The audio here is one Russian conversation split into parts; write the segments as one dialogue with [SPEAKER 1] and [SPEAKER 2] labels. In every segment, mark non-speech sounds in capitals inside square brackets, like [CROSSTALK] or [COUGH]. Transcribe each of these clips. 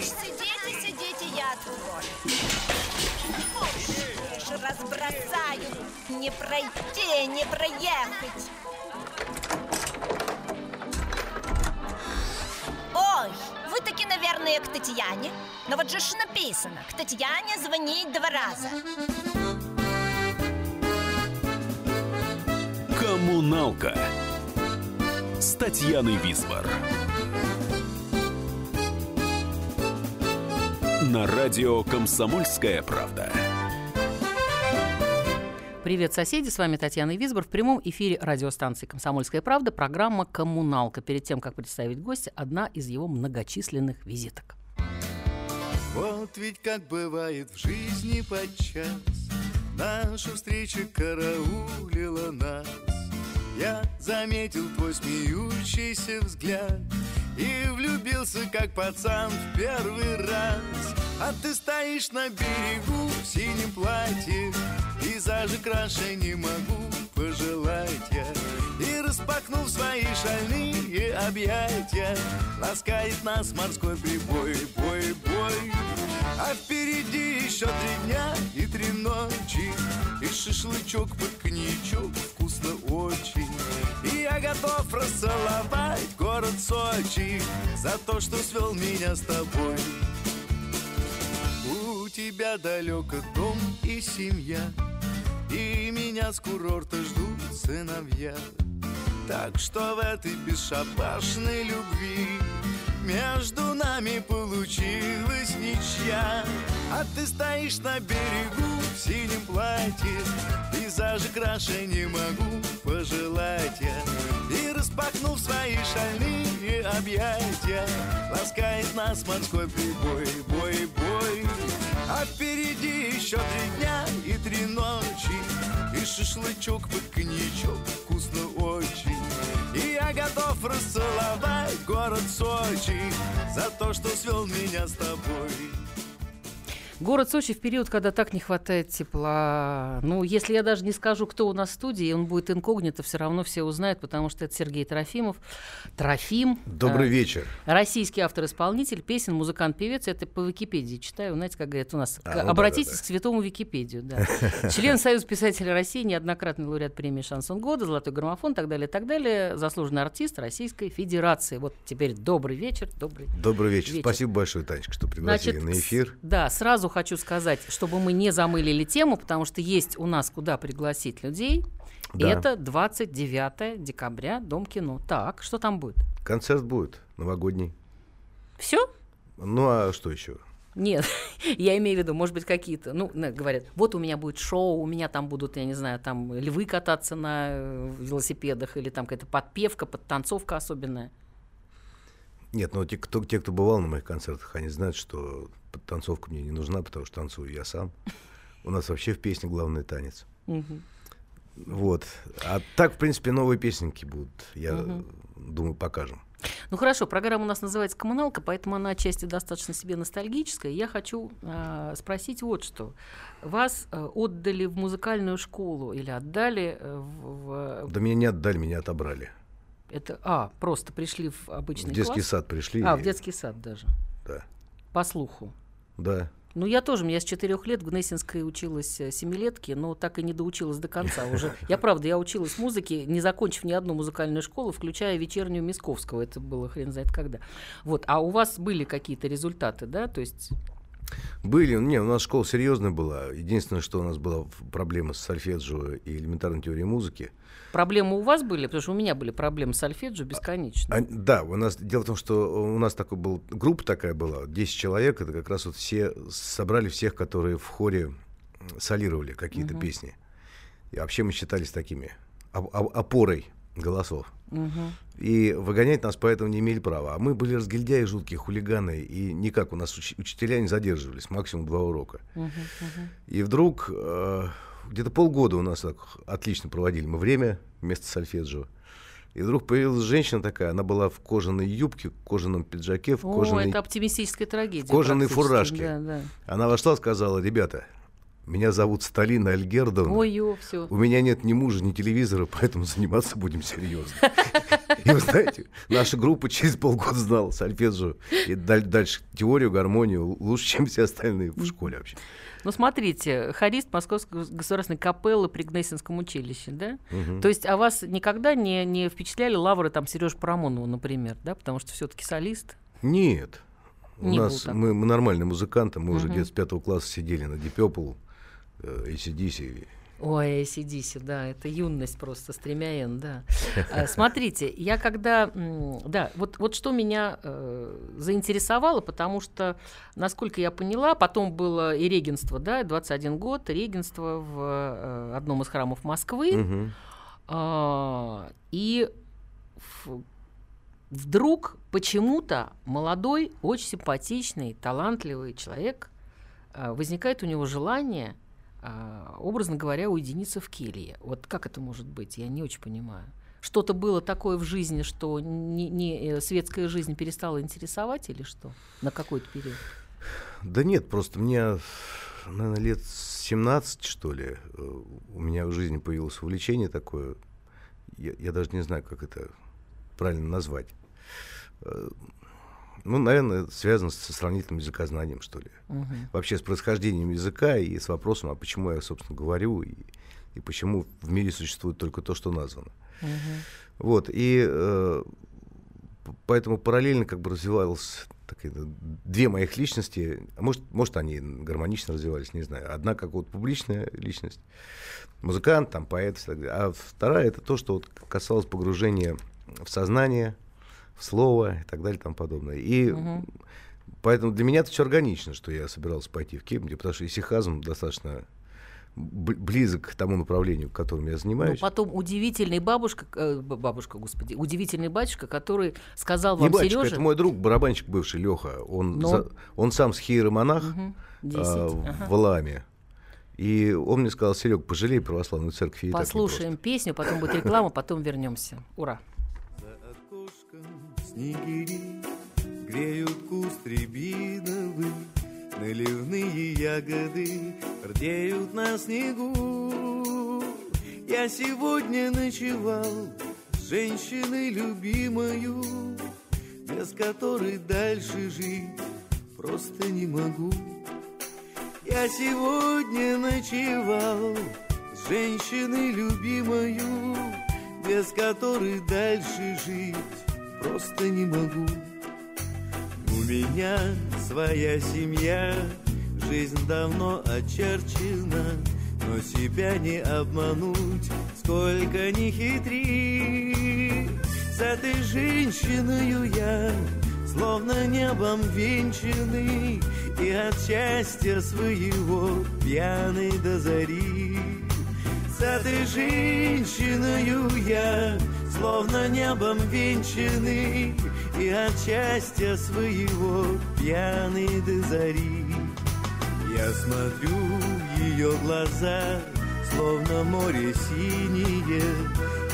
[SPEAKER 1] Сидите, сидите, я. Уж разбросаю. Не пройти, не проехать. Ой, вы таки, наверное, к Татьяне. Но вот же ж написано, к Татьяне звонить два раза.
[SPEAKER 2] Коммуналка с Татьяной Висбор. На радио «Комсомольская правда».
[SPEAKER 3] Привет, соседи! С вами Татьяна Висбор в прямом эфире радиостанции «Комсомольская правда» программа «Коммуналка». Перед тем, как представить гостя, одна из его многочисленных визиток.
[SPEAKER 4] Вот ведь как бывает в жизни подчас Наша встреча караулила нас Я заметил твой смеющийся взгляд И влюбился, как пацан, в первый раз. А ты стоишь на берегу в синем платье Пейзажи краше не могу пожелать я И распахнув свои шальные объятия Ласкает нас морской прибой, бой, бой. А впереди еще три дня и три ночи И шашлычок под коньячок вкусно очень. И я готов расцеловать город Сочи За то, что свел меня с тобой. У тебя далеко дом и семья И меня с курорта ждут сыновья. Так что в этой бесшабашной любви Между нами получилась ничья. А ты стоишь на берегу в синем платье. Пейзажи краше не могу пожелать я. И распахнув свои шальные объятия Ласкает нас морской прибой, бой, бой. А впереди еще три дня и три ночи. И шашлычок под коньячок вкусно очень готов расцеловать город Сочи За то, что свел меня с тобой
[SPEAKER 3] Город Сочи в период, когда так не хватает тепла. Ну, если я даже не скажу, кто у нас в студии, он будет инкогнито, все равно все узнают, потому что это Сергей Трофимов. Трофим.
[SPEAKER 5] Добрый
[SPEAKER 3] э,
[SPEAKER 5] вечер.
[SPEAKER 3] Российский автор-исполнитель, песен, музыкант, певец. Это по Википедии читаю. Знаете, как говорят у нас.
[SPEAKER 5] А,
[SPEAKER 3] к-
[SPEAKER 5] ну
[SPEAKER 3] обратитесь
[SPEAKER 5] да, да.
[SPEAKER 3] к святому Википедию. Да. [LAUGHS] Член Союза писателей России, неоднократный лауреат премии «Шансон года», «Золотой граммофон» и так далее, так далее. Заслуженный артист Российской Федерации. Вот теперь добрый вечер, добрый
[SPEAKER 5] Добрый вечер.
[SPEAKER 3] Вечер.
[SPEAKER 5] Спасибо большое, Танечка, что пригласили
[SPEAKER 3] Значит,
[SPEAKER 5] на эфир.
[SPEAKER 3] Да, сразу хочу сказать, чтобы мы не замылили тему, потому что есть у нас куда пригласить людей.
[SPEAKER 5] Да.
[SPEAKER 3] это 29 декабря, Дом кино. Так, что там будет?
[SPEAKER 5] Концерт будет новогодний.
[SPEAKER 3] Все?
[SPEAKER 5] Ну а что еще?
[SPEAKER 3] Нет, [LAUGHS] я имею в виду, может быть, какие-то, ну, говорят, вот у меня будет шоу, у меня там будут, я не знаю, там львы кататься на э, велосипедах, или там какая-то подпевка, подтанцовка особенная.
[SPEAKER 5] Нет, ну те кто, те, кто бывал на моих концертах, они знают, что танцовка мне не нужна, потому что танцую я сам. У нас вообще в песне главный танец. Вот. А так, в принципе, новые песенки будут. Я думаю, покажем.
[SPEAKER 3] Ну хорошо, программа у нас называется «Коммуналка», поэтому она отчасти достаточно себе ностальгическая. Я хочу а, спросить вот что. Вас а, отдали в музыкальную школу или отдали э, в... в-
[SPEAKER 5] Да меня не отдали, меня отобрали.
[SPEAKER 3] Это, а, просто пришли в обычный
[SPEAKER 5] В детский
[SPEAKER 3] класс?
[SPEAKER 5] сад пришли.
[SPEAKER 3] А, в
[SPEAKER 5] и-
[SPEAKER 3] детский сад даже.
[SPEAKER 5] Да.
[SPEAKER 3] По слуху.
[SPEAKER 5] Да.
[SPEAKER 3] Ну, я тоже, я с четырех лет в Гнесинской училась э, семилетки, но так и не доучилась до конца уже. [LAUGHS] Я, правда, я училась музыке, не закончив ни одну музыкальную школу, включая вечернюю Мисковского. Это было хрен знает когда. Вот. А у вас были какие-то результаты, да? То есть...
[SPEAKER 5] Были, не, у нас школа серьезная была. Единственное, что у нас была проблема с сольфеджио и элементарной теорией музыки.
[SPEAKER 3] Проблемы у вас были? Потому что у меня были проблемы с сольфеджио бесконечно.
[SPEAKER 5] А, да, у нас дело в том, что у нас такой был группа такая была, 10 человек, это как раз вот все собрали всех, которые в хоре солировали какие-то песни. И вообще мы считались такими оп- оп- опорой голосов.
[SPEAKER 3] Мгм.
[SPEAKER 5] И выгонять нас поэтому не имели права. А мы были разгильдяи жуткие, хулиганы, и никак у нас уч- учителя не задерживались, максимум два урока.
[SPEAKER 3] Мгм, мгм.
[SPEAKER 5] И вдруг э, где-то полгода у нас так отлично проводили мы время вместо сольфеджио. И вдруг появилась женщина такая, она была в кожаной юбке, кожаном пиджаке, в
[SPEAKER 3] О,
[SPEAKER 5] кожаной...
[SPEAKER 3] это оптимистическая трагедия.
[SPEAKER 5] кожаные
[SPEAKER 3] практически.
[SPEAKER 5] фуражки.
[SPEAKER 3] Да, да.
[SPEAKER 5] Она вошла сказала, ребята, Меня зовут Сталина Альгердовна.
[SPEAKER 3] Ой, ё, все.
[SPEAKER 5] У меня нет ни мужа, ни телевизора, поэтому заниматься будем серьезно. [LAUGHS] И вы знаете, наша группа через полгода знала сольфеджио и даль- дальше теорию, гармонию лучше, чем все остальные в школе вообще.
[SPEAKER 3] Ну, смотрите, хорист Московской гос- государственной капеллы при Гнесинском училище, да? То есть, а вас никогда не, не впечатляли лавры там Сереж Парамонова, например, да? Потому что все-таки солист.
[SPEAKER 5] Нет. У
[SPEAKER 3] Не
[SPEAKER 5] нас мы, мы нормальные музыканты, мы уже
[SPEAKER 3] Мгм.
[SPEAKER 5] где-то с пятого класса сидели на э, ACDC.
[SPEAKER 3] Ой, ACDC, да, это юность просто, стремя Н, да. А, Смотрите, я когда, да, вот, вот что меня э, заинтересовало, потому что, насколько я поняла, потом было и регенство, да, 21 год, регенство в э, одном из храмов Москвы,
[SPEAKER 5] Мгм.
[SPEAKER 3] А, и в- вдруг почему-то молодой, очень симпатичный, талантливый человек, а, возникает у него желание, а, образно говоря, уединиться в келье. Вот как это может быть? Я не очень понимаю. Что-то было такое в жизни, что не, не, э, светская жизнь перестала интересовать или что? На какой-то период?
[SPEAKER 5] Да нет, просто мне, наверное, лет 17, что ли, э, у меня в жизни появилось увлечение такое. Я, я даже не знаю, как это правильно назвать. Ну, наверное, связано со сравнительным языкознанием, что ли.
[SPEAKER 3] Мгм.
[SPEAKER 5] Вообще с происхождением языка и с вопросом, а почему я, собственно, говорю, и, и почему в мире существует только то, что названо.
[SPEAKER 3] Мгм.
[SPEAKER 5] Вот, и э, поэтому параллельно как бы развивалась ну, две моих личности, может, может, они гармонично развивались, не знаю. Одна как вот публичная личность, музыкант, там, поэт, так а вторая это то, что вот касалось погружения в сознание, в слово и так далее и тому подобное. И
[SPEAKER 3] Мгм.
[SPEAKER 5] поэтому для меня это все органично, что я собирался пойти в Кембриджи, потому что исихазм достаточно близок к тому направлению, которым я
[SPEAKER 3] Ну,
[SPEAKER 5] занимаюсь.
[SPEAKER 3] потом удивительный бабушка, э, бабушка, господи, удивительный батюшка, который сказал
[SPEAKER 5] Не
[SPEAKER 3] вам,
[SPEAKER 5] батюшка,
[SPEAKER 3] Сережа,
[SPEAKER 5] это мой друг, барабанщик бывший Леха. Он,
[SPEAKER 3] Но-
[SPEAKER 5] за- он сам схиеромонах
[SPEAKER 3] Мгм,
[SPEAKER 5] а,
[SPEAKER 3] 10,
[SPEAKER 5] в
[SPEAKER 3] ага.
[SPEAKER 5] Ламе. И он мне сказал, Серег, пожалей православную церковь.
[SPEAKER 3] Послушаем песню, потом будет реклама, потом вернемся. Ура.
[SPEAKER 4] Снегири Греют куст рябиновый Наливные ягоды Рдеют на снегу. Я сегодня ночевал С женщиной любимою Без которой дальше жить Просто не могу. Я сегодня ночевал С женщиной любимою без которой дальше жить просто не могу. У меня своя семья, жизнь давно очерчена, но себя не обмануть, сколько ни хитри. С этой женщиной я словно небом венчанный и от счастья своего пьяный до зари. С этой женщиной я Словно небом венчанный И от счастья своего Пьяный до зари Я смотрю в ее глаза Словно море синее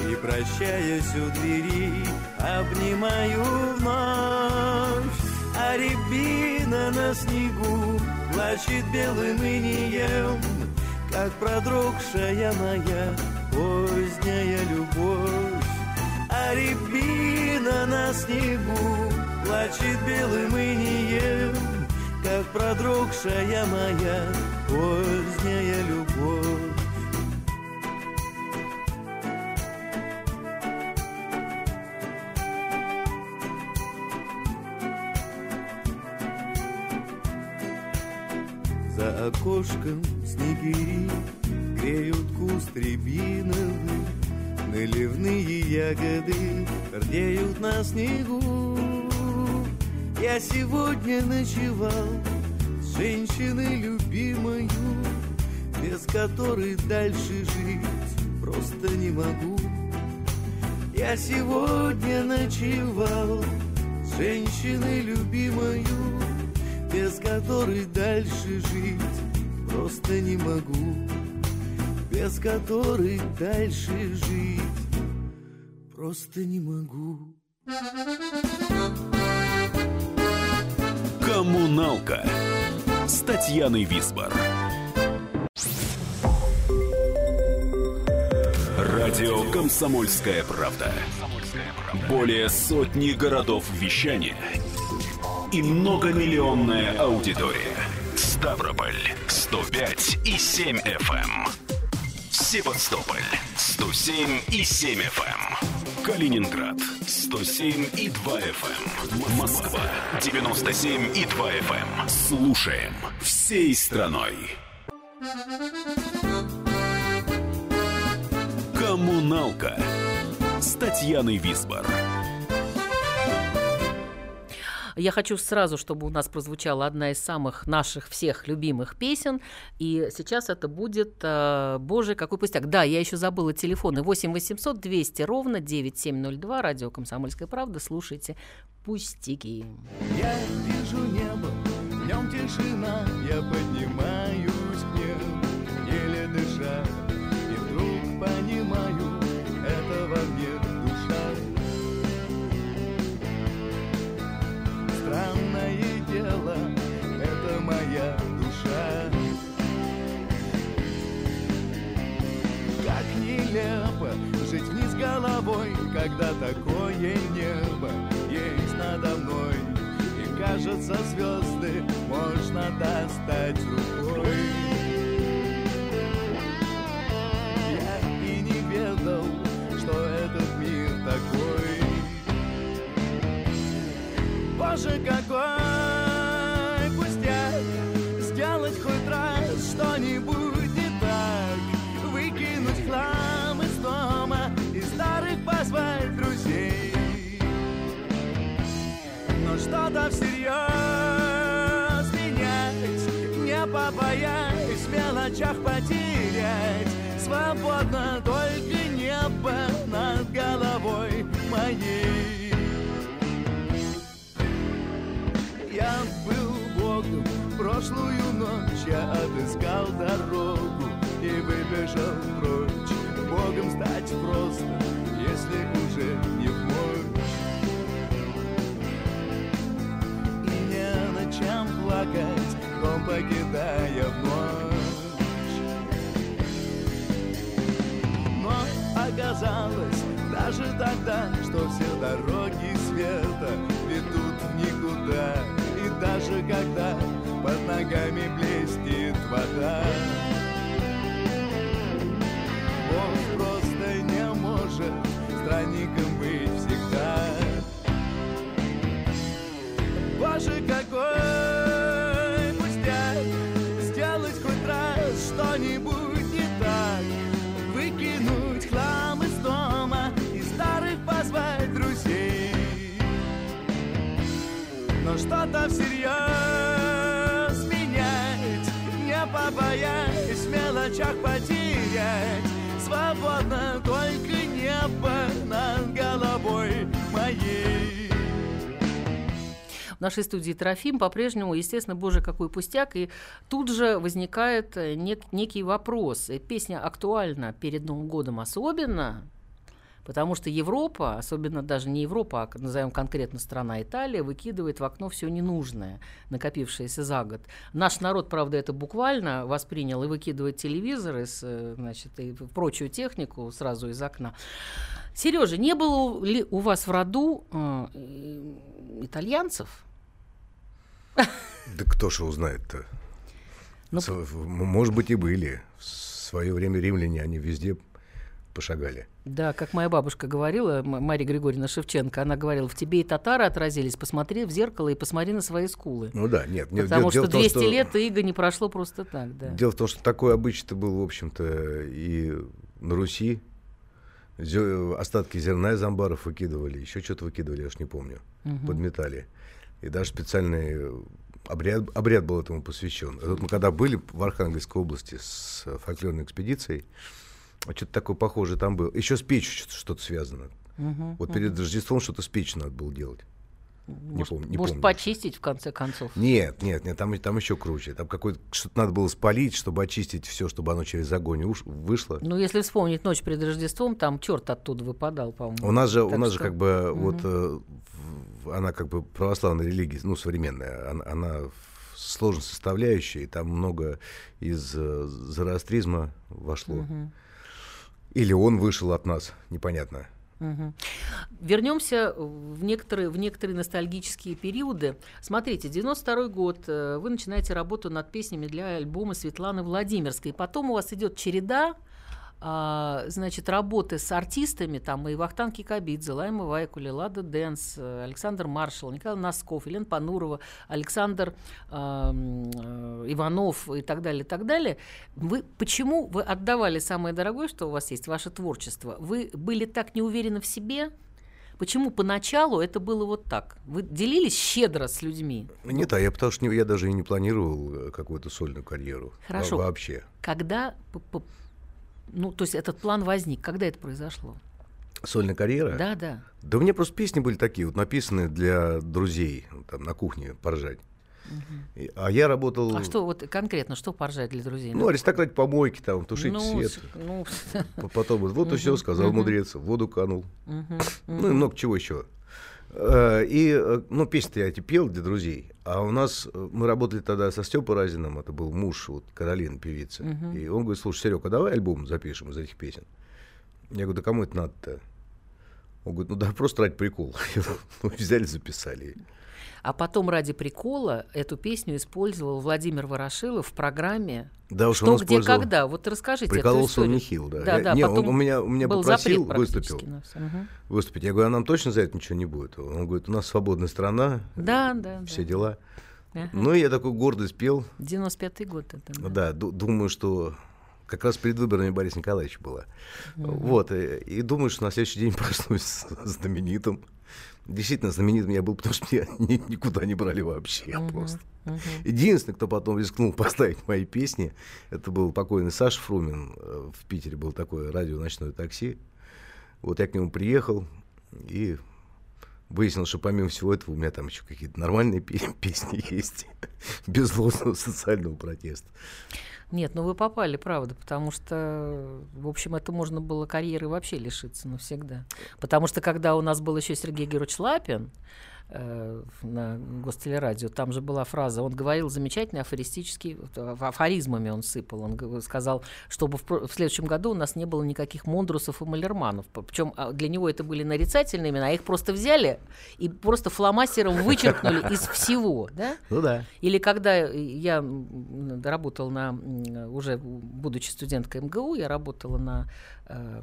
[SPEAKER 4] И прощаясь у двери Обнимаю вновь А рябина на снегу Плачет белым инием как продрогшая моя поздняя любовь. А рябина на снегу плачет белым инием, как продрогшая моя поздняя любовь. За окошком снегири Греют куст рябиновый Наливные ягоды Рдеют на снегу. Я сегодня ночевал С женщиной любимою Без которой дальше жить Просто не могу. Я сегодня ночевал С женщиной любимою без которой дальше жить просто не могу, без которой дальше жить просто не могу.
[SPEAKER 2] Коммуналка с Татьяной Висбор. Радио Комсомольская правда". Более сотни городов вещания и многомиллионная аудитория. Ставрополь 105 и 7 FM эм. Севастополь 107 и 7 FM. Калининград 107 и 2 FM. Москва 97 и 2 FM. Слушаем всей страной. Коммуналка с Татьяной Висбор.
[SPEAKER 3] Я хочу сразу, чтобы у нас прозвучала одна из самых наших всех любимых песен. И сейчас это будет э, «Боже, какой пустяк». Да, я еще забыла телефоны. 8 800 200 ровно 9702. Радио «Комсомольская правда». Слушайте «Пустяки».
[SPEAKER 4] Я вижу небо, в нем тишина, я поднимаюсь нелепо жить вниз головой, когда такое небо есть надо мной. И кажется, звезды можно достать рукой. Я и не ведал, что этот мир такой. Боже, какой в мелочах потерять. Свободно только небо над головой моей. Я был Богом прошлую ночь Я отыскал дорогу и выбежал прочь. Богом стать просто, если уже не в мочь И не ночам плакать, дом покидая в Но оказалось даже тогда, что все дороги света ведут в никуда. И даже когда под ногами блестит вода Бог просто не может странником быть всегда. Боже, какой Что-то всерьез менять Не побоясь в мелочах потерять Свободно только небо над головой моей
[SPEAKER 3] В нашей студии Трофим по-прежнему, естественно, боже, какой пустяк. И тут же возникает э, нек- некий вопрос. Песня актуальна перед Новым годом особенно, потому что Европа, особенно даже не Европа, а назовем конкретно страна Италия, выкидывает в окно все ненужное, накопившееся за год. Наш народ, правда, это буквально воспринял и выкидывает телевизоры, э, значит, и прочую технику сразу из окна. Сережа, не было ли у вас в роду э, итальянцев?
[SPEAKER 5] Да кто же узнает-то?
[SPEAKER 3] Ну,
[SPEAKER 5] Может быть, и были. В свое время римляне, они везде пошагали.
[SPEAKER 3] Да, как моя бабушка говорила, Мария Григорьевна Шевченко, она говорила, в тебе и татары отразились, посмотри в зеркало и посмотри на свои скулы.
[SPEAKER 5] Ну да, нет. нет,
[SPEAKER 3] Потому
[SPEAKER 5] дело- дело
[SPEAKER 3] что
[SPEAKER 5] в том,
[SPEAKER 3] 200 лет иго не прошло просто так, да.
[SPEAKER 5] Дело в том, что такой обычай-то был, в общем-то, и на Руси. Остатки зерна из амбаров выкидывали, еще что-то выкидывали, я уж не помню, подметали. И даже специальный обряд, обряд был этому посвящен. И мы когда были в Архангельской области с фольклорной экспедицией, что-то такое похожее там было. Еще с печью что-то, связано. Вот перед Рождеством что-то с печью надо было делать. Не
[SPEAKER 3] может,
[SPEAKER 5] помню. Не
[SPEAKER 3] может
[SPEAKER 5] помню.
[SPEAKER 3] почистить в конце концов.
[SPEAKER 5] Нет, нет, нет, там, там еще круче. Там какое-то что-то надо было спалить, чтобы очистить все, чтобы оно через огонь уш- вышло.
[SPEAKER 3] Ну, если вспомнить ночь перед Рождеством, там черт оттуда выпадал, по-моему.
[SPEAKER 5] У нас же, у
[SPEAKER 3] Так
[SPEAKER 5] нас
[SPEAKER 3] что-
[SPEAKER 5] же как бы вот э, она как бы православная религия, ну современная, она, она сложно составляющая, и там много из э, зороастризма вошло. Или он вышел от нас, непонятно.
[SPEAKER 3] Угу. Вернемся в некоторые, в некоторые ностальгические периоды. Смотрите, 92 год, э, вы начинаете работу над песнями для альбома Светланы Владимирской. Потом у вас идет череда значит, работы с артистами, там и Вахтан Кикабидзе, Лайма Вайкули, Лада Дэнс, э, Александр Маршал, Николай Носков, Елена Панурова, Александр э, Иванов и так далее, и так далее. Вы, почему вы отдавали самое дорогое, что у вас есть, ваше творчество? Вы были так не уверены в себе? Почему поначалу это было вот так? Вы делились щедро с людьми?
[SPEAKER 5] Нет, а я потому что я даже и не планировал э, какую-то сольную карьеру.
[SPEAKER 3] Хорошо.
[SPEAKER 5] Вообще.
[SPEAKER 3] Когда ну, то есть этот план возник. Когда это произошло?
[SPEAKER 5] Сольная карьера?
[SPEAKER 3] Да, да.
[SPEAKER 5] Да у меня просто песни были такие, вот написанные для друзей, там, на кухне поржать. Угу. И, а я работал...
[SPEAKER 3] А что вот конкретно, что поржать для друзей?
[SPEAKER 5] Ну, аристократ помойки, там, тушить
[SPEAKER 3] ну,
[SPEAKER 5] свет.
[SPEAKER 3] Ну...
[SPEAKER 5] Потом вот, вот и все, сказал мудрец, в воду канул. Ну и много чего еще. Э, и, э, ну, песни я эти пел для друзей. А у нас, э, мы работали тогда со Степой Разиным, это был муж вот Каролины, певицы. Uh-huh. И он говорит, слушай, Серега, давай альбом запишем из этих песен. Я говорю, да кому это надо-то? Он говорит, ну да, просто ради прикола. [LAUGHS] ну, взяли, записали.
[SPEAKER 3] А потом ради прикола эту песню использовал Владимир Ворошилов в программе
[SPEAKER 5] да, уж
[SPEAKER 3] «Что,
[SPEAKER 5] он
[SPEAKER 3] где, когда». Вот расскажите
[SPEAKER 5] Прикололся он нехил, да.
[SPEAKER 3] Да,
[SPEAKER 5] я,
[SPEAKER 3] да,
[SPEAKER 5] не, он, у меня, у меня
[SPEAKER 3] был
[SPEAKER 5] попросил,
[SPEAKER 3] выступил.
[SPEAKER 5] Угу. Выступить. Я говорю, а нам точно за это ничего не будет? Он говорит, у нас свободная страна,
[SPEAKER 3] да, да,
[SPEAKER 5] все
[SPEAKER 3] да.
[SPEAKER 5] дела.
[SPEAKER 3] Ага.
[SPEAKER 5] Ну, и я такой гордый спел.
[SPEAKER 3] 95-й год это.
[SPEAKER 5] Да, да думаю, что как раз перед выборами Бориса Николаевича было. Угу. Вот, и, и думаю, что на следующий день [LAUGHS] проснусь знаменитым. Действительно знаменитым я был, потому что меня [LAUGHS] ни, никуда не брали вообще uh-huh, просто. Uh-huh. Единственный, кто потом рискнул [LAUGHS] поставить мои песни, это был покойный Саша Фрумин. Э, в Питере был такое радио «Ночное такси». Вот я к нему приехал и выяснил, что помимо всего этого у меня там еще какие-то нормальные [LAUGHS] песни есть, без злостного социального протеста.
[SPEAKER 3] Нет, ну вы попали, правда, потому что, в общем, это можно было карьеры вообще лишиться навсегда. Потому что когда у нас был еще Сергей Георгиевич Лапин, э, на Гостелерадио, там же была фраза, он говорил замечательный афористический, афоризмами он сыпал, он сказал, чтобы в, в следующем году у нас не было никаких Мондрусов и Малерманов, причем а, для него это были нарицательные имена, а их просто взяли и просто фломастером вычеркнули из всего, да?
[SPEAKER 5] Ну да.
[SPEAKER 3] Или когда я работал на, уже будучи студенткой МГУ, я работала на э,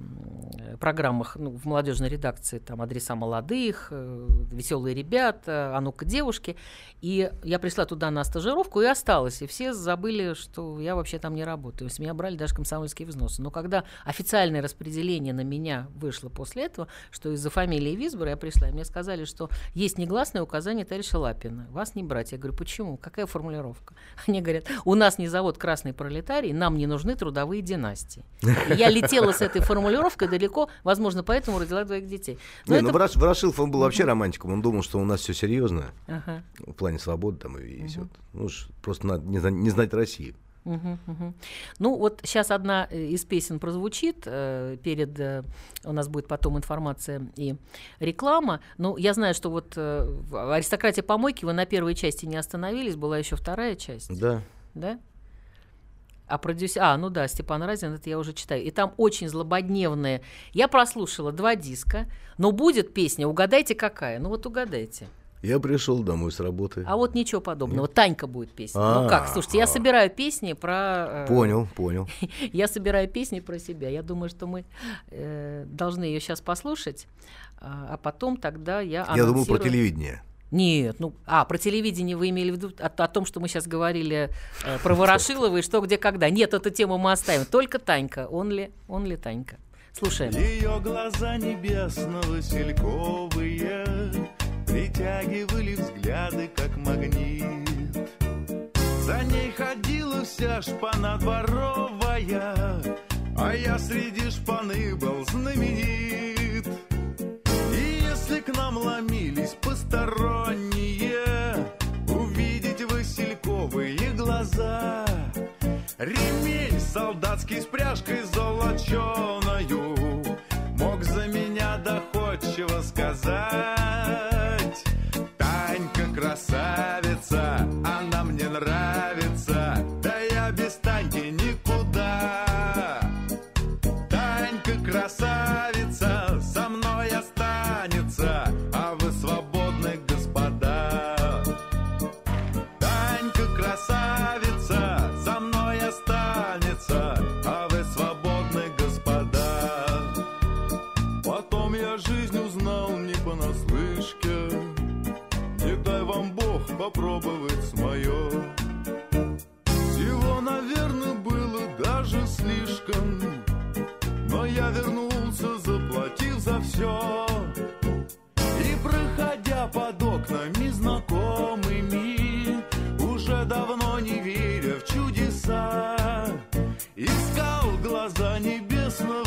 [SPEAKER 3] программах ну, в молодежной редакции, там «Адреса молодых», э, «Веселые ребята», «А ну-ка, девушки». И я пришла туда на стажировку и осталась. И все забыли, что я вообще там не работаю. С меня брали даже комсомольские взносы. Но когда официальное распределение на меня вышло после этого, что из-за фамилии Висбора я пришла, и мне сказали, что есть негласное указание товарища Лапина. Вас не брать. Я говорю, почему? Какая формулировка? [LAUGHS] Они говорят, у нас не завод «Красный пролетарий», нам не нужны трудовые династии. Я летела с этой формулировкой далеко, возможно, поэтому родила двоих детей.
[SPEAKER 5] Но не, ну, это... ну Ворошилов, он был вообще романтиком. Он думал, что у нас все серьезно. Ага. В плане свободы там и, и все. Ну, просто надо не, не знать Россию.
[SPEAKER 3] Угу, угу. Ну вот сейчас одна э, из песен прозвучит, э, перед э, у нас будет потом информация и реклама. Ну я знаю, что вот э, аристократия помойки вы на первой части не остановились, была еще вторая часть.
[SPEAKER 5] Да.
[SPEAKER 3] Да? А продюсер... А, ну да, Степан Разин, это я уже читаю. И там очень злободневные. Я прослушала два диска, но будет песня, угадайте какая. Ну вот угадайте.
[SPEAKER 5] Я пришел домой с работы.
[SPEAKER 3] А вот ничего подобного. Нет? Танька будет песня. Ну как, слушайте, я собираю песни про...
[SPEAKER 5] Э, понял, понял. [LAUGHS]
[SPEAKER 3] я собираю песни про себя. Я думаю, что мы э, должны ее сейчас послушать, а, а потом тогда я
[SPEAKER 5] Я думал про телевидение.
[SPEAKER 3] Нет, ну, а, про телевидение вы имели в виду о, о том, что мы сейчас говорили э, про Ворошилова и что, где, когда. Нет, эту тему мы оставим. Только Танька, он ли, он ли Танька. Слушаем.
[SPEAKER 4] Ее глаза небесно-васильковые Притягивали взгляды, как магнит За ней ходила вся шпана дворовая А я среди шпаны был знаменит Если к нам ломились посторонние. Увидеть васильковые глаза. Ремень солдатский с пряжкой золоченою узнал не понаслышке, не дай вам Бог попробовать мое. Всего, наверное, было даже слишком, но я вернулся, заплатив за все. И проходя под окнами знакомыми, уже давно не веря в чудеса, искал глаза небесно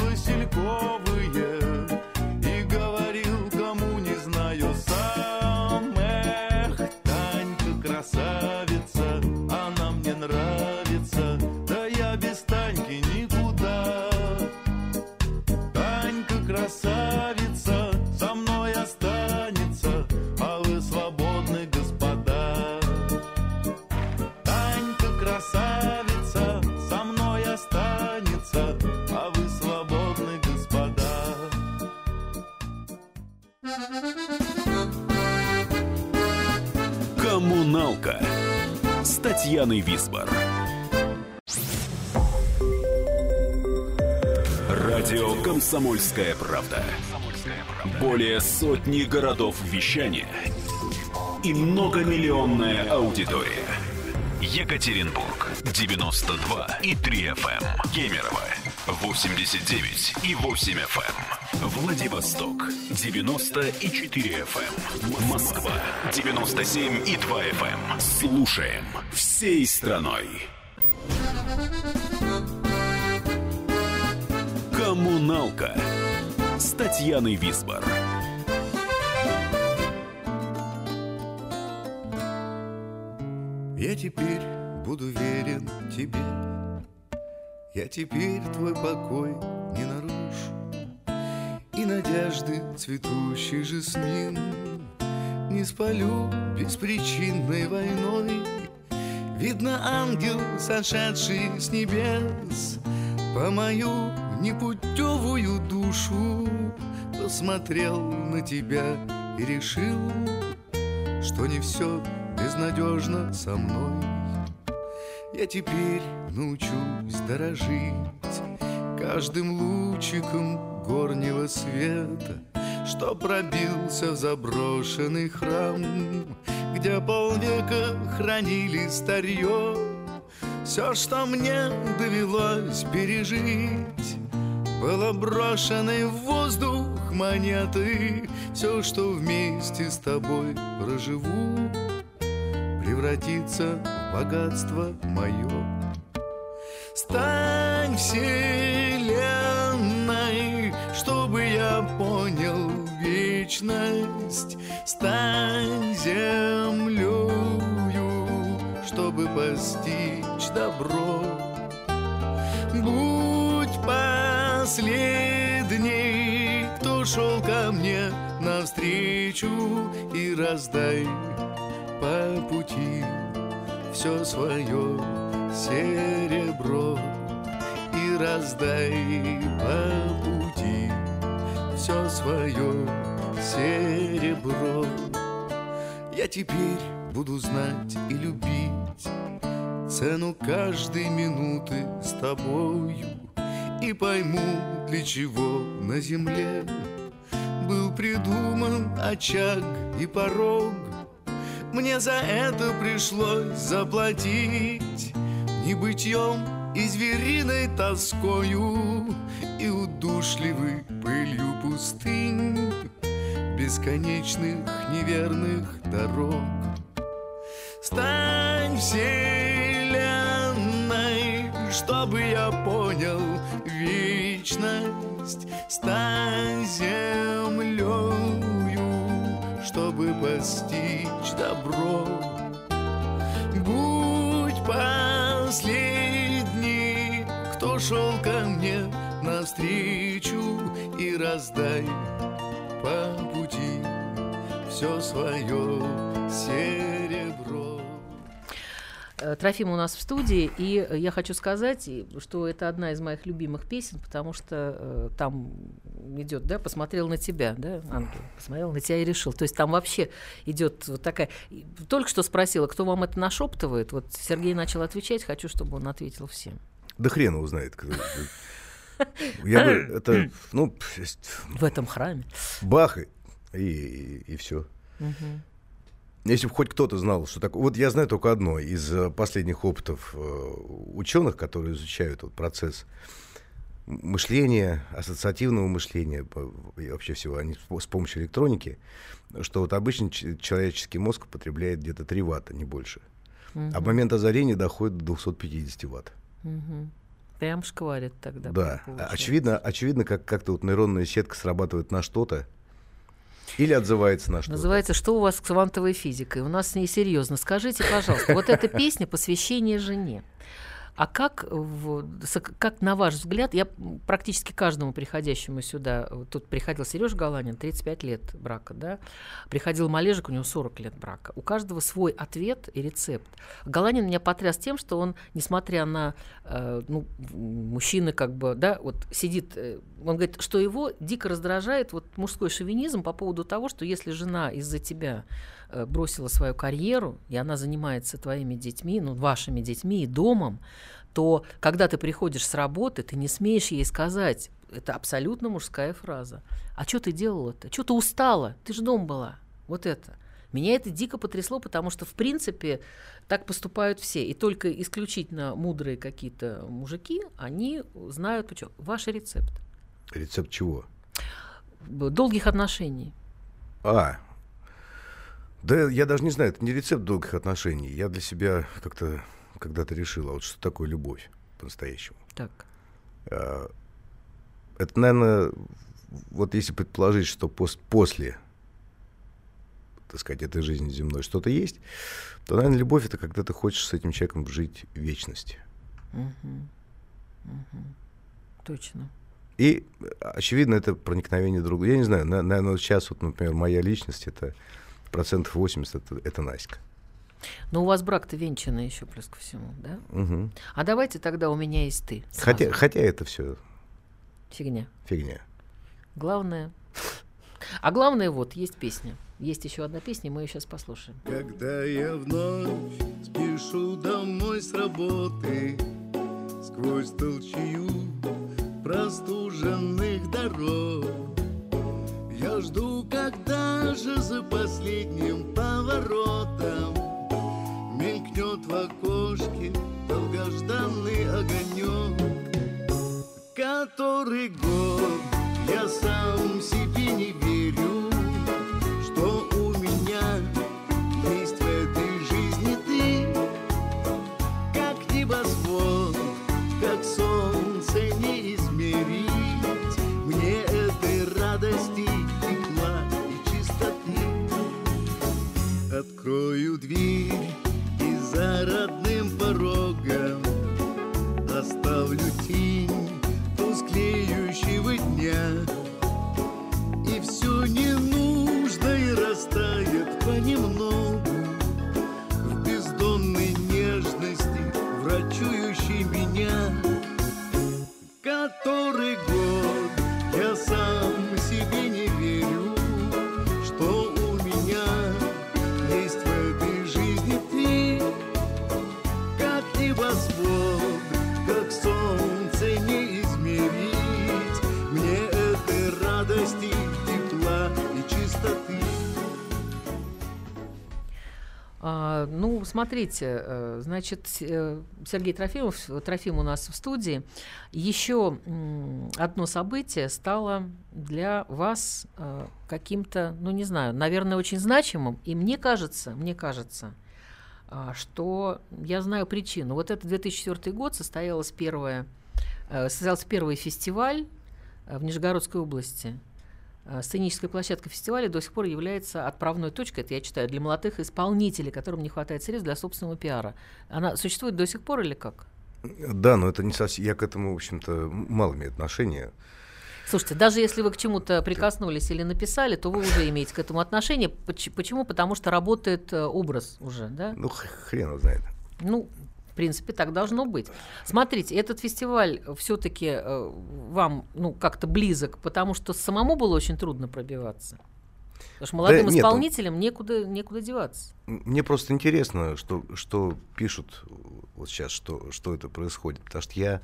[SPEAKER 2] Коммуналка с Татьяной Висбор. Радио Комсомольская правда". Более сотни городов вещания и многомиллионная аудитория. Екатеринбург 92 и 3 FM. Кемерово 89 и 8 FM. Владивосток 90 и 4 FM. Москва 97 и 2 FM. Слушаем всей страной. Коммуналка с Татьяной Висбор.
[SPEAKER 4] Я теперь буду верен тебе Я теперь твой покой не нарушу. И надежды цветущий жасмин Не спалю. Беспричинной войной Видно ангел, сошедший с небес. По мою непутевую душу Посмотрел на тебя и решил что не все безнадежно со мной. Я теперь научусь дорожить каждым лучиком горнего света, что пробился в заброшенный храм, где полвека хранили старье. Все, что мне довелось пережить, было брошенной в воздух монеты Все, что вместе с тобой проживу Превратится в богатство мое Стань вселенной, чтобы я понял вечность. Стань землею, чтобы постичь добро. Будь последний, кто шел ко мне навстречу И раздай по пути. Все свое серебро И раздай по пути. Все свое серебро. Я теперь буду знать и любить Цену каждой минуты с тобою И пойму, для чего на земле Был придуман очаг и порог Мне за это пришлось заплатить Небытьем и звериной тоскою И удушливой пылью пустынь Бесконечных неверных дорог Стань вселенной, чтобы я понял вечность. Стань землею, чтобы постичь добро. Будь последний, кто шел ко мне навстречу и раздай по пути все свое серебро.
[SPEAKER 3] Э, Трофим у нас в студии, и я хочу сказать, что это одна из моих любимых песен, потому что э, там идет, да, посмотрел на тебя, да, ангел, посмотрел на тебя и решил. То есть там вообще идет вот такая. Только что спросила, кто вам это нашептывает. Вот Сергей начал отвечать, хочу, чтобы он ответил всем.
[SPEAKER 5] Да хрен его знает. кто это. Я говорю, это, ну,
[SPEAKER 3] В этом храме.
[SPEAKER 5] бах, и, и, все. Если бы хоть кто-то знал, что такое... Вот я знаю только одно из э, последних опытов ученых, которые изучают вот процесс мышления, ассоциативного мышления и вообще всего, они с помощью электроники, что вот обычно человеческий мозг потребляет где-то 3 ватта, не больше. А в момент озарения доходит до 250 ватт.
[SPEAKER 3] Мгм. Прям шкварит тогда.
[SPEAKER 5] Да,
[SPEAKER 3] получается.
[SPEAKER 5] очевидно, очевидно, как как-то вот нейронная сетка срабатывает на что-то или отзывается на что-то.
[SPEAKER 3] Называется «Что у вас с квантовой физикой?» У нас с ней серьезно. Скажите, пожалуйста, вот эта песня «Посвящение жене». А как, в- как на ваш взгляд, я практически каждому приходящему сюда, тут приходил Сереж Галанин, 35 лет брака, да, приходил Малежик, у него 40 лет брака. У каждого свой ответ и рецепт. Галанин меня потряс тем, что он, несмотря на, э, ну, мужчины как бы, да, вот сидит, э, он говорит, что его дико раздражает вот мужской шовинизм по поводу того, что если жена из-за тебя бросила свою карьеру, и она занимается твоими детьми, ну, вашими детьми и домом, то когда ты приходишь с работы, ты не смеешь ей сказать, это абсолютно мужская фраза. А что ты делала-то? Что ты устала? Ты же дома была. Вот это. Меня это дико потрясло, потому что, в принципе, так поступают все. И только исключительно мудрые какие-то мужики, они знают, почему. Ваш рецепт.
[SPEAKER 5] Рецепт чего?
[SPEAKER 3] Долгих отношений.
[SPEAKER 5] А, да я даже не знаю, это не рецепт долгих отношений. Я для себя как-то когда-то решил, а вот что такое любовь по-настоящему.
[SPEAKER 3] Так.
[SPEAKER 5] А, Это, наверное, вот если предположить, что пос- после, так сказать, этой жизни земной что-то есть, то, наверное, любовь это когда ты хочешь с этим человеком жить в вечности.
[SPEAKER 3] Мгм. Мгм. Точно.
[SPEAKER 5] И, э, очевидно, это проникновение друг друга. Я не знаю, на- наверное, сейчас, вот, например, моя личность, это процентов 80, это, это Наська.
[SPEAKER 3] Но у вас брак-то венчанный еще плюс ко всему, да?
[SPEAKER 5] Мгм.
[SPEAKER 3] А давайте тогда у меня есть ты.
[SPEAKER 5] Хотя, хотя это все
[SPEAKER 3] Фигня.
[SPEAKER 5] фигня.
[SPEAKER 3] Главное. А главное, вот, есть песня. Есть еще одна песня, мы ее сейчас послушаем.
[SPEAKER 4] Когда я вновь спешу домой с работы Сквозь толчью простуженных дорог Я жду, когда же за последним поворотом Мелькнет в окошке долгожданный огонек Который год я сам себе не верю Открою дверь радости, тепла и чистоты
[SPEAKER 3] А, ну, смотрите, э, значит, э, Сергей Трофимов, Трофим у нас в студии. Еще одно событие стало для вас э, каким-то, ну, не знаю, наверное, очень значимым. И мне кажется, мне кажется, а, что я знаю причину. Вот это 2004 год состоялась первая, э, состоялся первый фестиваль в Нижегородской области. Э, Сценическая площадка фестиваля до сих пор является отправной точкой, это я читаю, для молодых исполнителей, которым не хватает средств для собственного пиара. Она существует до сих пор или как?
[SPEAKER 5] Да, но это не совсем... Я к этому, в общем-то, мало имею отношения.
[SPEAKER 3] Слушайте, даже если вы к чему-то прикоснулись или написали, то вы уже имеете к этому отношение. Поч- Почему? Потому что работает э, образ уже, да?
[SPEAKER 5] Ну, хрен знает.
[SPEAKER 3] Ну, принципе, так должно быть. Смотрите, этот фестиваль все-таки э, вам ну, как-то близок, потому что самому было очень трудно пробиваться. Потому что молодым
[SPEAKER 5] нет, ну
[SPEAKER 3] исполнителям некуда, некуда деваться.
[SPEAKER 5] Мне просто интересно, что, что пишут вот сейчас, что, что это происходит. Потому что я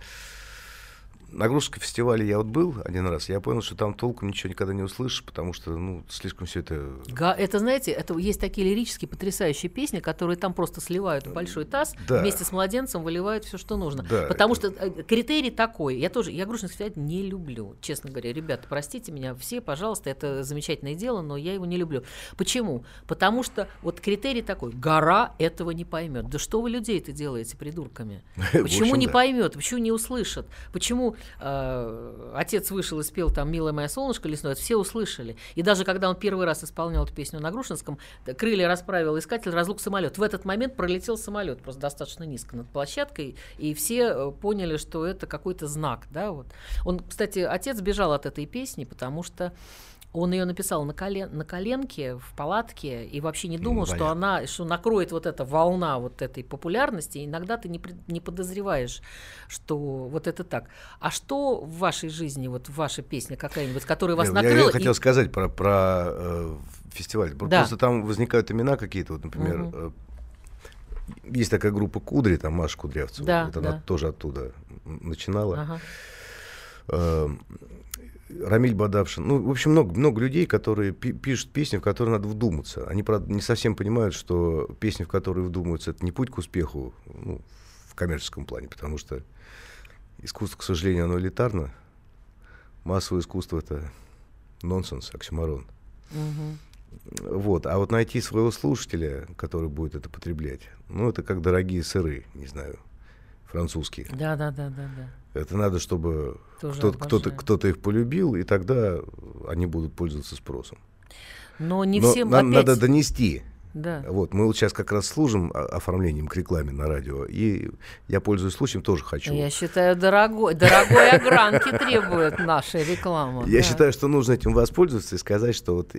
[SPEAKER 5] на Грузском фестивале я вот был один раз, я понял, что там толком ничего никогда не услышишь, потому что, ну, слишком все это...
[SPEAKER 3] Га, это, знаете, это есть такие лирические потрясающие песни, которые там просто сливают в большой таз,
[SPEAKER 5] Да.
[SPEAKER 3] вместе с младенцем выливают все, что нужно.
[SPEAKER 5] Да,
[SPEAKER 3] потому
[SPEAKER 5] это-
[SPEAKER 3] что э, критерий такой. Я тоже, я Грузинский фестиваль не люблю, честно говоря. Ребята, простите меня все, пожалуйста, это замечательное дело, но я его не люблю. Почему? Потому что вот критерий такой, гора этого не поймет. Да что вы людей это делаете придурками? [LAUGHS] Почему
[SPEAKER 5] общем,
[SPEAKER 3] не
[SPEAKER 5] да.
[SPEAKER 3] поймет, почему не услышит, почему э, отец вышел и спел там «Милая моя солнышко лесное», все услышали. И даже когда он первый раз исполнял эту песню на Грушинском, крылья расправил искатель, разлук самолет. В этот момент пролетел самолет просто достаточно низко над площадкой, и все э, поняли, что это какой-то знак, да, вот. Он, кстати, отец бежал от этой песни, потому что он ее написал на, колен, на коленке в палатке и вообще не думал, что
[SPEAKER 5] понятно.
[SPEAKER 3] она, что накроет вот эта волна вот этой популярности. И иногда ты не, не подозреваешь, что вот это так. А что в вашей жизни, вот ваша песня какая-нибудь, которая вас
[SPEAKER 5] Не, я-
[SPEAKER 3] накрыла?
[SPEAKER 5] Я,
[SPEAKER 3] и-
[SPEAKER 5] хотел сказать про, про э, фестиваль.
[SPEAKER 3] Да.
[SPEAKER 5] Просто там возникают имена какие-то, вот, например,
[SPEAKER 3] Мгм.
[SPEAKER 5] э, есть такая группа Кудри, там Маша Кудрявцева,
[SPEAKER 3] Да,
[SPEAKER 5] вот она
[SPEAKER 3] да.
[SPEAKER 5] тоже оттуда начинала.
[SPEAKER 3] Ага.
[SPEAKER 5] Э, Рамиль Бадавшин. Ну, в общем, много, много людей, которые пи- пишут песни, в которые надо вдуматься. Они, правда, не совсем понимают, что песни, в которые вдумаются, это не путь к успеху ну, в коммерческом плане, потому что искусство, к сожалению, оно элитарно. Массовое искусство — это нонсенс, оксюмарон.
[SPEAKER 3] Мгм.
[SPEAKER 5] Вот. А вот найти своего слушателя, который будет это потреблять, ну, это как дорогие сыры, не знаю, французские.
[SPEAKER 3] Да, да, да, да, да.
[SPEAKER 5] Это надо, чтобы кто-то, кто-то, кто-то их полюбил, и тогда они будут пользоваться спросом.
[SPEAKER 3] Но не
[SPEAKER 5] Но
[SPEAKER 3] всем
[SPEAKER 5] на-
[SPEAKER 3] опять...
[SPEAKER 5] надо донести.
[SPEAKER 3] Да.
[SPEAKER 5] Вот, мы вот сейчас как раз служим о- оформлением к рекламе на радио, и я, пользуясь случаем, тоже хочу.
[SPEAKER 3] Я считаю, дорогой, дорогой огранки требует наша реклама.
[SPEAKER 5] Я
[SPEAKER 3] да.
[SPEAKER 5] считаю, что нужно этим воспользоваться и сказать, что вот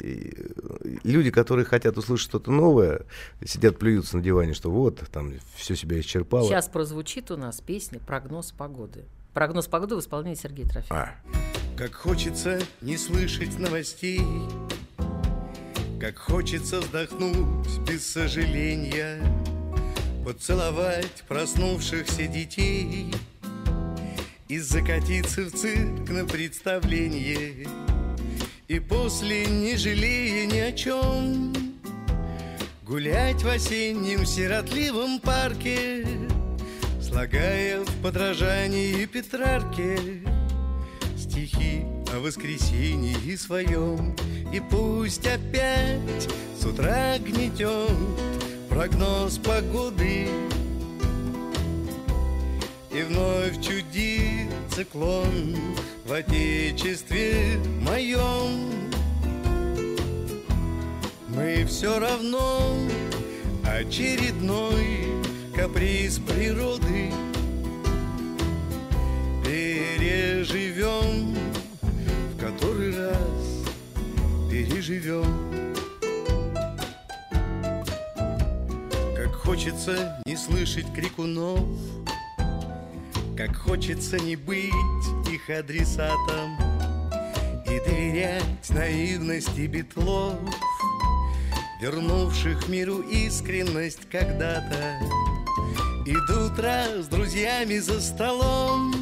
[SPEAKER 5] люди, которые хотят услышать что-то новое, сидят, плюются на диване, что вот, там все себя исчерпало.
[SPEAKER 3] Сейчас прозвучит у нас песня «Прогноз погоды». Прогноз погоды в исполнении Сергея Трофимова.
[SPEAKER 5] А,
[SPEAKER 4] Как хочется не слышать новостей, Как хочется вздохнуть без сожаления, Поцеловать проснувшихся детей И закатиться в цирк на представление, И после, не жалея ни о чем, Гулять в осеннем сиротливом парке, Слагая в подражании Петрарке Стихи о воскресенье своем. И пусть опять с утра гнетет Прогноз погоды. И вновь чудит циклон В отечестве моем. Мы все равно очередной каприз природы переживем. Как хочется не слышать крикунов, как хочется не быть их адресатом и доверять наивности битлов, вернувших миру искренность когда-то. Идут раз с друзьями за столом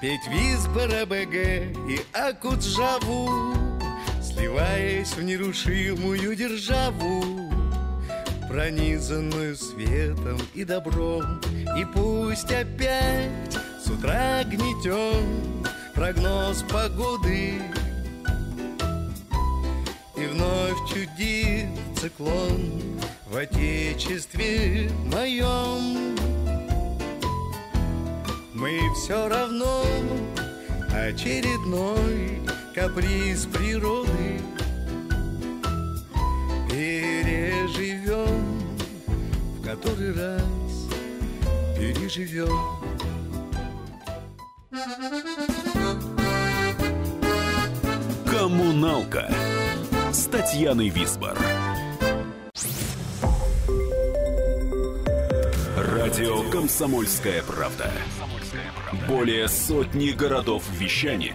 [SPEAKER 4] Петь Визбора БГ и Акуджаву Сливаясь в нерушимую державу Пронизанную светом и добром И пусть опять с утра гнетем Прогноз погоды. И вновь чудит циклон В отечестве моем Мы все равно очередной каприз природы Переживем, в который раз переживем
[SPEAKER 2] «Коммуналка» с Татьяной Висбор. Радио «Комсомольская правда». Более сотни городов вещания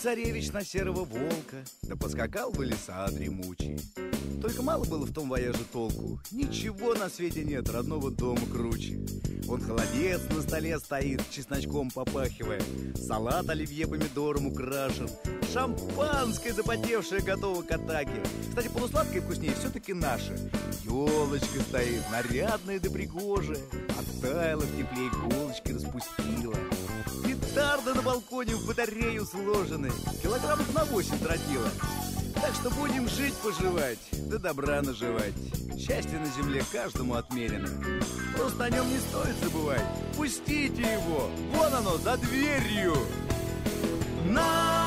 [SPEAKER 4] Сел Иван-царевич на серого волка, да поскакал в леса дремучий. Только мало было в том вояже толку. Ничего на свете нет, родного дома круче. Он холодец на столе стоит, чесночком попахивая. Салат оливье помидором украшен. Шампанское запотевшее готово к атаке. Кстати, полусладкое вкуснее все-таки наше. Елочка стоит, нарядная да пригожая. Оттаяла в тепле иголочки распустила. Петарды на балконе в батарею сложены Килограммов на восемь тротила Так что будем жить-поживать, да добра наживать. Счастье на земле каждому отмерено. Просто о нем не стоит забывать. Пустите его, вон оно, за дверью. Новый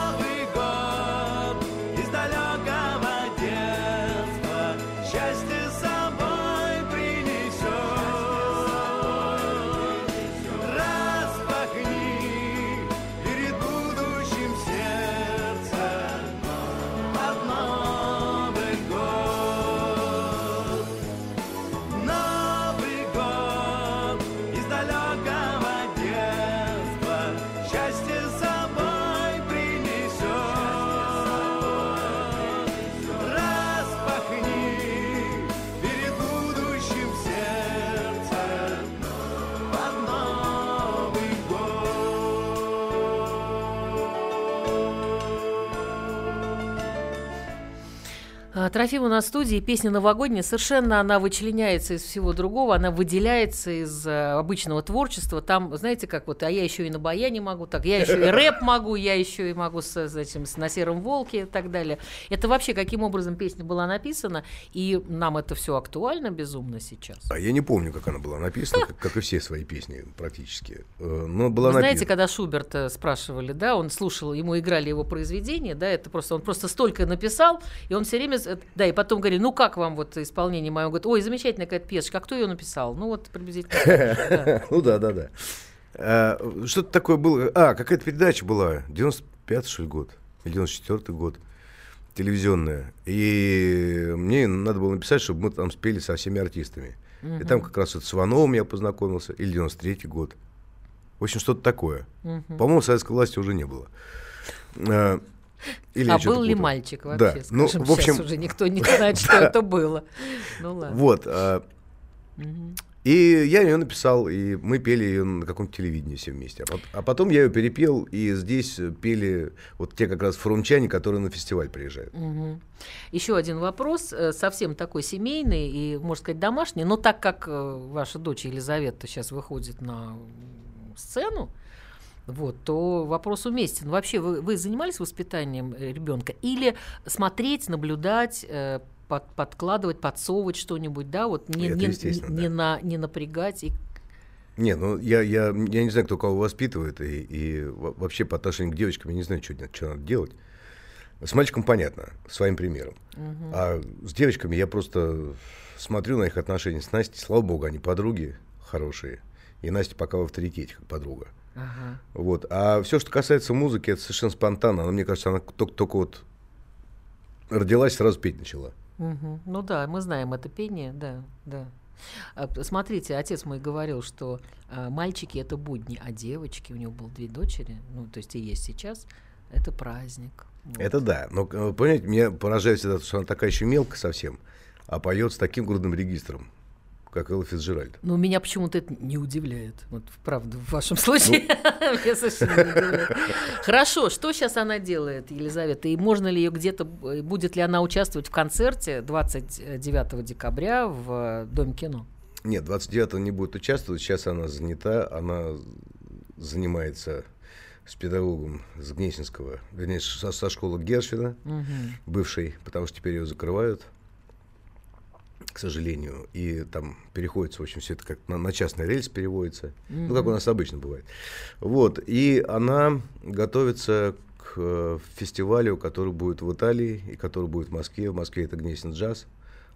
[SPEAKER 3] Трофим у нас в студии, песня новогодняя, совершенно она вычленяется из всего другого, она выделяется из э, обычного творчества. Там, знаете, как вот, а я еще и на баяне могу, так, я еще и [LAUGHS] рэп могу, я еще и могу с, с, на сером волке и так далее. Это вообще каким образом песня была написана, и нам это все актуально безумно сейчас.
[SPEAKER 5] А я не помню, как она была написана, как, как и все свои песни практически. Э, Но была
[SPEAKER 3] Вы знаете,
[SPEAKER 5] написана.
[SPEAKER 3] когда Шуберта спрашивали, да, он слушал, ему играли его произведения, да, это просто, он просто столько написал, и он все время, да, и потом говорили, ну как вам вот исполнение мое? Он говорит, ой, замечательная какая-то песочка, а кто ее написал? Ну вот приблизительно. [LAUGHS]
[SPEAKER 5] Ну да, да, да. А, Что-то такое было. А, какая-то передача была. 95 что ли, год. Или 94 год. Телевизионная. И мне надо было написать, чтобы мы там спели со всеми артистами. И там как раз вот с Ивановым я познакомился. Или 93 год. В общем, что-то такое. По-моему, советской власти уже не было. А, или
[SPEAKER 3] А был ли мальчик
[SPEAKER 5] Да.
[SPEAKER 3] вообще?
[SPEAKER 5] Ну,
[SPEAKER 3] Скажем,
[SPEAKER 5] в общем,
[SPEAKER 3] сейчас уже никто не знает, что это [LAUGHS] было. Ну ладно.
[SPEAKER 5] Вот. а, И я ее написал, и мы пели ее на каком-то телевидении все вместе. А А потом я ее перепел, и здесь пели вот те как раз фрунчане, которые на фестиваль приезжают.
[SPEAKER 3] Мгм. Еще один вопрос, э, совсем такой семейный и, можно сказать, домашний, но так как э, ваша дочь Елизавета сейчас выходит на сцену, вот, то вопрос уместен. Вообще, вы, вы занимались воспитанием ребенка или смотреть, наблюдать, э, под- подкладывать, подсовывать что-нибудь, да, вот не,
[SPEAKER 5] Это
[SPEAKER 3] не- не
[SPEAKER 5] да.
[SPEAKER 3] на, не напрягать и
[SPEAKER 5] Не, ну я, я, я не знаю, кто кого воспитывает, и, и во- вообще по отношению к девочкам я не знаю, что, что надо делать. С мальчиком понятно, своим примером. А с девочками я просто смотрю на их отношения с Настей. Слава богу, они подруги хорошие. И Настя пока в авторитете, как подруга.
[SPEAKER 3] Ага.
[SPEAKER 5] Вот. А все, что касается музыки, это совершенно спонтанно. Она, мне кажется, она только, только вот родилась, сразу петь начала.
[SPEAKER 3] Мгм. Ну да, мы знаем это пение, да, да. А, Смотрите, отец мой говорил, что а, мальчики это будни, а девочки, у него было две дочери, ну то есть и есть сейчас, это праздник. Вот.
[SPEAKER 5] Это да. Но, э, понимаете, меня поражает всегда, что она такая еще мелкая совсем, а поет с таким грудным регистром. Как Элла Фицджеральд.
[SPEAKER 3] Но меня почему-то это не удивляет. Вот, правда, в вашем [LAUGHS] случае. Ну. [LAUGHS] Меня совершенно не удивляет. Хорошо, что сейчас она делает, Елизавета? И можно ли ее где-то, будет ли она участвовать в концерте 29 декабря в Доме кино?
[SPEAKER 5] Нет, 29-го не будет участвовать. Сейчас она занята. Она занимается с педагогом с Гнесинского, вернее, со, со школы Гершвина, угу. бывшей, потому что теперь ее закрывают, к сожалению. И там переходится, в общем, все это как на, на частный рельс переводится. Угу. Ну, как у нас обычно бывает. Вот. И она готовится к э, фестивалю, который будет в Италии и который будет в Москве. В Москве это Гнесин джаз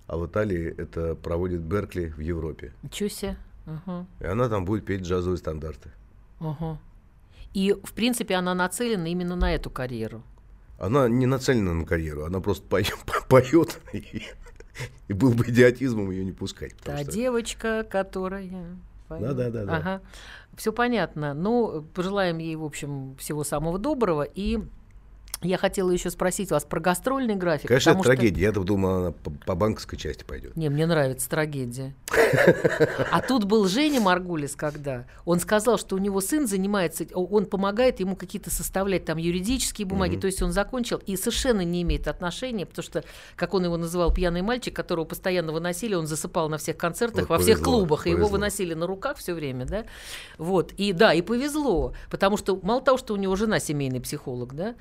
[SPEAKER 5] а в Италии это проводит Беркли в Европе.
[SPEAKER 3] Себе.
[SPEAKER 5] Угу. И она там будет петь джазовые стандарты.
[SPEAKER 3] Угу. И, в принципе, она нацелена именно на эту карьеру.
[SPEAKER 5] Она не нацелена на карьеру, она просто поет, [LAUGHS] поет и, [LAUGHS] и был бы идиотизмом ее не пускать.
[SPEAKER 3] Та что... девочка, которая...
[SPEAKER 5] Да, да, да, да. Ага.
[SPEAKER 3] Все понятно. Ну, пожелаем ей, в общем, всего самого доброго и я хотела еще спросить вас про гастрольный график.
[SPEAKER 5] Конечно, это трагедия. Я-то думал, она по, по банковской части пойдет.
[SPEAKER 3] Не, мне нравится трагедия. [LAUGHS] А тут был Женя Маргулис, когда он сказал, что у него сын занимается, он помогает ему какие-то составлять там юридические бумаги, то есть он закончил и совершенно не имеет отношения, потому что, как он его называл, пьяный мальчик, которого постоянно выносили, он засыпал на всех концертах, во всех клубах, и его выносили на руках все время, да. Вот, и да, и повезло, потому что мало того, что у него жена семейный психолог, да,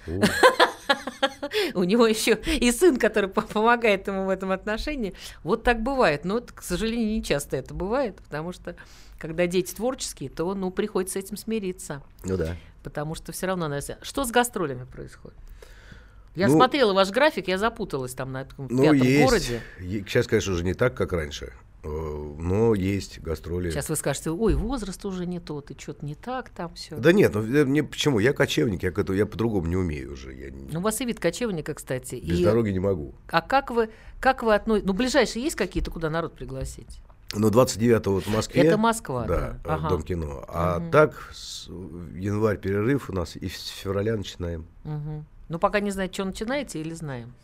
[SPEAKER 3] [LAUGHS] у него еще и сын, который помогает ему в этом отношении. Вот так бывает. Но, к сожалению, не часто это бывает, потому что когда дети творческие, то ну, приходится с этим смириться.
[SPEAKER 5] Ну да.
[SPEAKER 3] Потому что все равно... Что с гастролями происходит? Я ну, смотрела ваш график, я запуталась там на этом ну, пятом
[SPEAKER 5] есть.
[SPEAKER 3] городе.
[SPEAKER 5] Сейчас, конечно, уже не так, как раньше. Э, но есть гастроли.
[SPEAKER 3] Сейчас вы скажете, ой, возраст уже не тот, и что-то не так там все.
[SPEAKER 5] Да нет, ну мне почему? Я кочевник, я, я по-другому не умею уже. Я
[SPEAKER 3] Ну, у вас и вид кочевника, кстати.
[SPEAKER 5] Без и... дороги не могу.
[SPEAKER 3] А как вы, как вы относитесь? Ну, ближайшие есть какие-то, куда народ пригласить?
[SPEAKER 5] Ну, 29-го вот в Москве.
[SPEAKER 3] Это Москва,
[SPEAKER 5] да. да. Э, ага. Дом кино. А угу. так, с, январь перерыв у нас, и с февраля
[SPEAKER 3] начинаем.Угу. Ну, пока не знаете, что начинаете или знаем?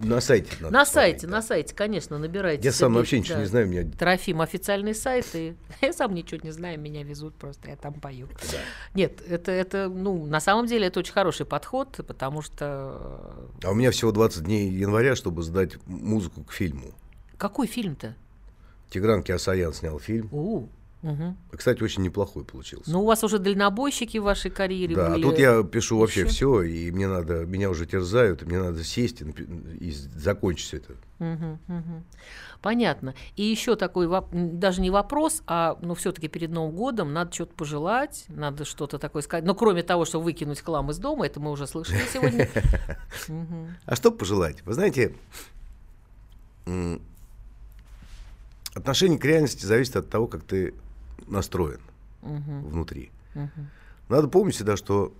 [SPEAKER 5] На сайте.
[SPEAKER 3] Надо на сайте, да. на сайте, конечно, набирайте.
[SPEAKER 5] Я сам вообще ничего да. не знаю. Меня...
[SPEAKER 3] Трофим официальный сайт, и [LAUGHS] я сам ничего не знаю, меня везут просто, я там пою. Да. Нет, это, это, ну, на самом деле это очень хороший подход, потому что...
[SPEAKER 5] А у меня всего 20 дней января, чтобы сдать музыку к фильму.
[SPEAKER 3] Какой фильм-то?
[SPEAKER 5] Тигран Киасаян снял фильм.
[SPEAKER 3] У,
[SPEAKER 5] Угу. Кстати, очень неплохой получился.
[SPEAKER 3] Ну, у вас уже дальнобойщики в вашей карьере
[SPEAKER 5] да,
[SPEAKER 3] были.
[SPEAKER 5] Да, тут я пишу вообще все, и мне надо, меня уже терзают, и мне надо сесть и, и закончить все это.
[SPEAKER 3] Угу, угу. Понятно. И еще такой, даже не вопрос, а, ну, все-таки перед Новым годом надо что-то пожелать, надо что-то такое сказать. Но кроме того, что выкинуть хлам из дома, это мы уже слышали сегодня. [LAUGHS]
[SPEAKER 5] А что пожелать? Вы знаете, отношение к реальности зависит от того, как ты настроен угу. внутри. Угу. Надо помнить всегда, что,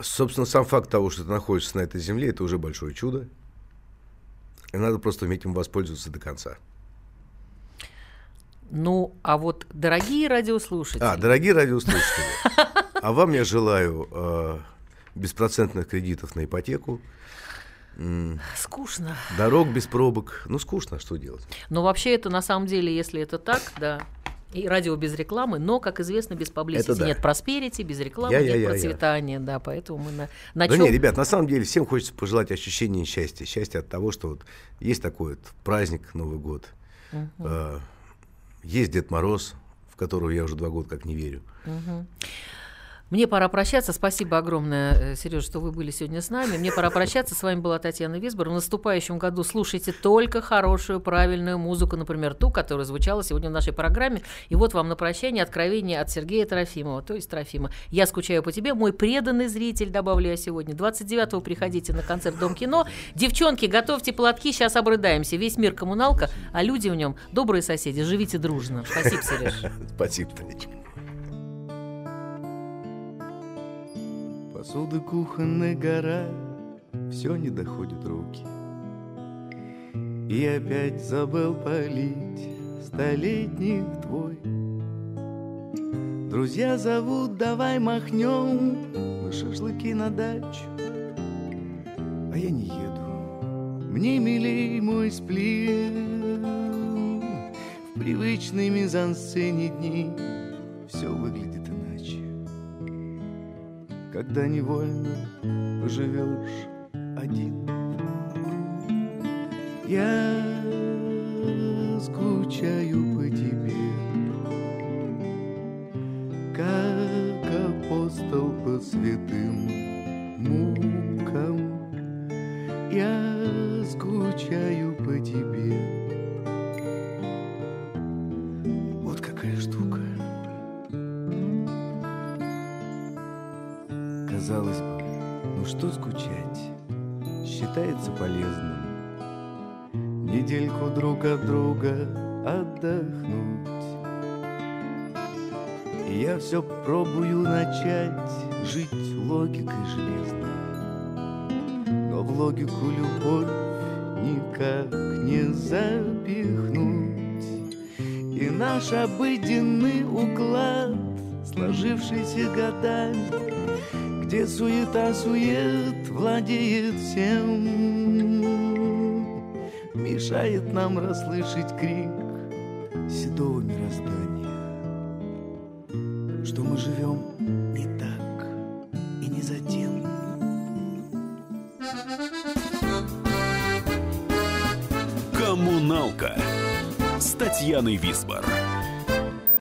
[SPEAKER 5] собственно, сам факт того, что ты находишься на этой земле, это уже большое чудо. И надо просто уметь им воспользоваться до конца.
[SPEAKER 3] Ну, а вот дорогие радиослушатели...
[SPEAKER 5] А, дорогие радиослушатели, а вам я желаю э, беспроцентных кредитов на ипотеку,
[SPEAKER 3] Скучно.
[SPEAKER 5] Дорог без пробок. Ну, скучно, что делать?
[SPEAKER 3] Но вообще это на самом деле, если это так, да, и радио без рекламы, но, как известно, без паблисити да. нет просперити, без рекламы я, нет я, я, процветания, я. да, поэтому мы на, на
[SPEAKER 5] Да чем... нет, ребят, на самом деле всем хочется пожелать ощущения счастья, счастья от того, что вот есть такой вот праздник Новый год, угу. э, есть Дед Мороз, в которого я уже два года как не верю.
[SPEAKER 3] Угу. Мне пора прощаться. Спасибо огромное, э, Сереж, что вы были сегодня с нами. Мне пора прощаться. С вами была Татьяна Висбор. В наступающем году слушайте только хорошую, правильную музыку, например, ту, которая звучала сегодня в нашей программе. И вот вам на прощание откровение от Сергея Трофимова, то есть Трофима. Я скучаю по тебе, мой преданный зритель, добавлю я сегодня. 29-го приходите на концерт Дом кино. Девчонки, готовьте платки, сейчас обрыдаемся. Весь мир коммуналка, а люди в нем добрые соседи. Живите дружно. Спасибо, Сереж. [LAUGHS]
[SPEAKER 5] Спасибо, Танечка.
[SPEAKER 4] Посуда кухонная гора, все не доходит руки. И опять забыл полить столетних твой. Друзья зовут, давай махнем на шашлыки на дачу. А я не еду, мне милей мой сплив. В привычной мизансцене дней Все выглядит Когда невольно поживешь один. Я скучаю по тебе Как апостол по святым Считается полезным. Недельку друг от друга отдохнуть. И я все пробую начать Жить логикой железной. Но в логику любовь никак не запихнуть. И наш обыденный уклад Сложившийся годами где суета-сует владеет всем Мешает нам расслышать крик седого мироздания Что мы живем не так и не за тем
[SPEAKER 2] «Коммуналка» с Татьяной Висбор.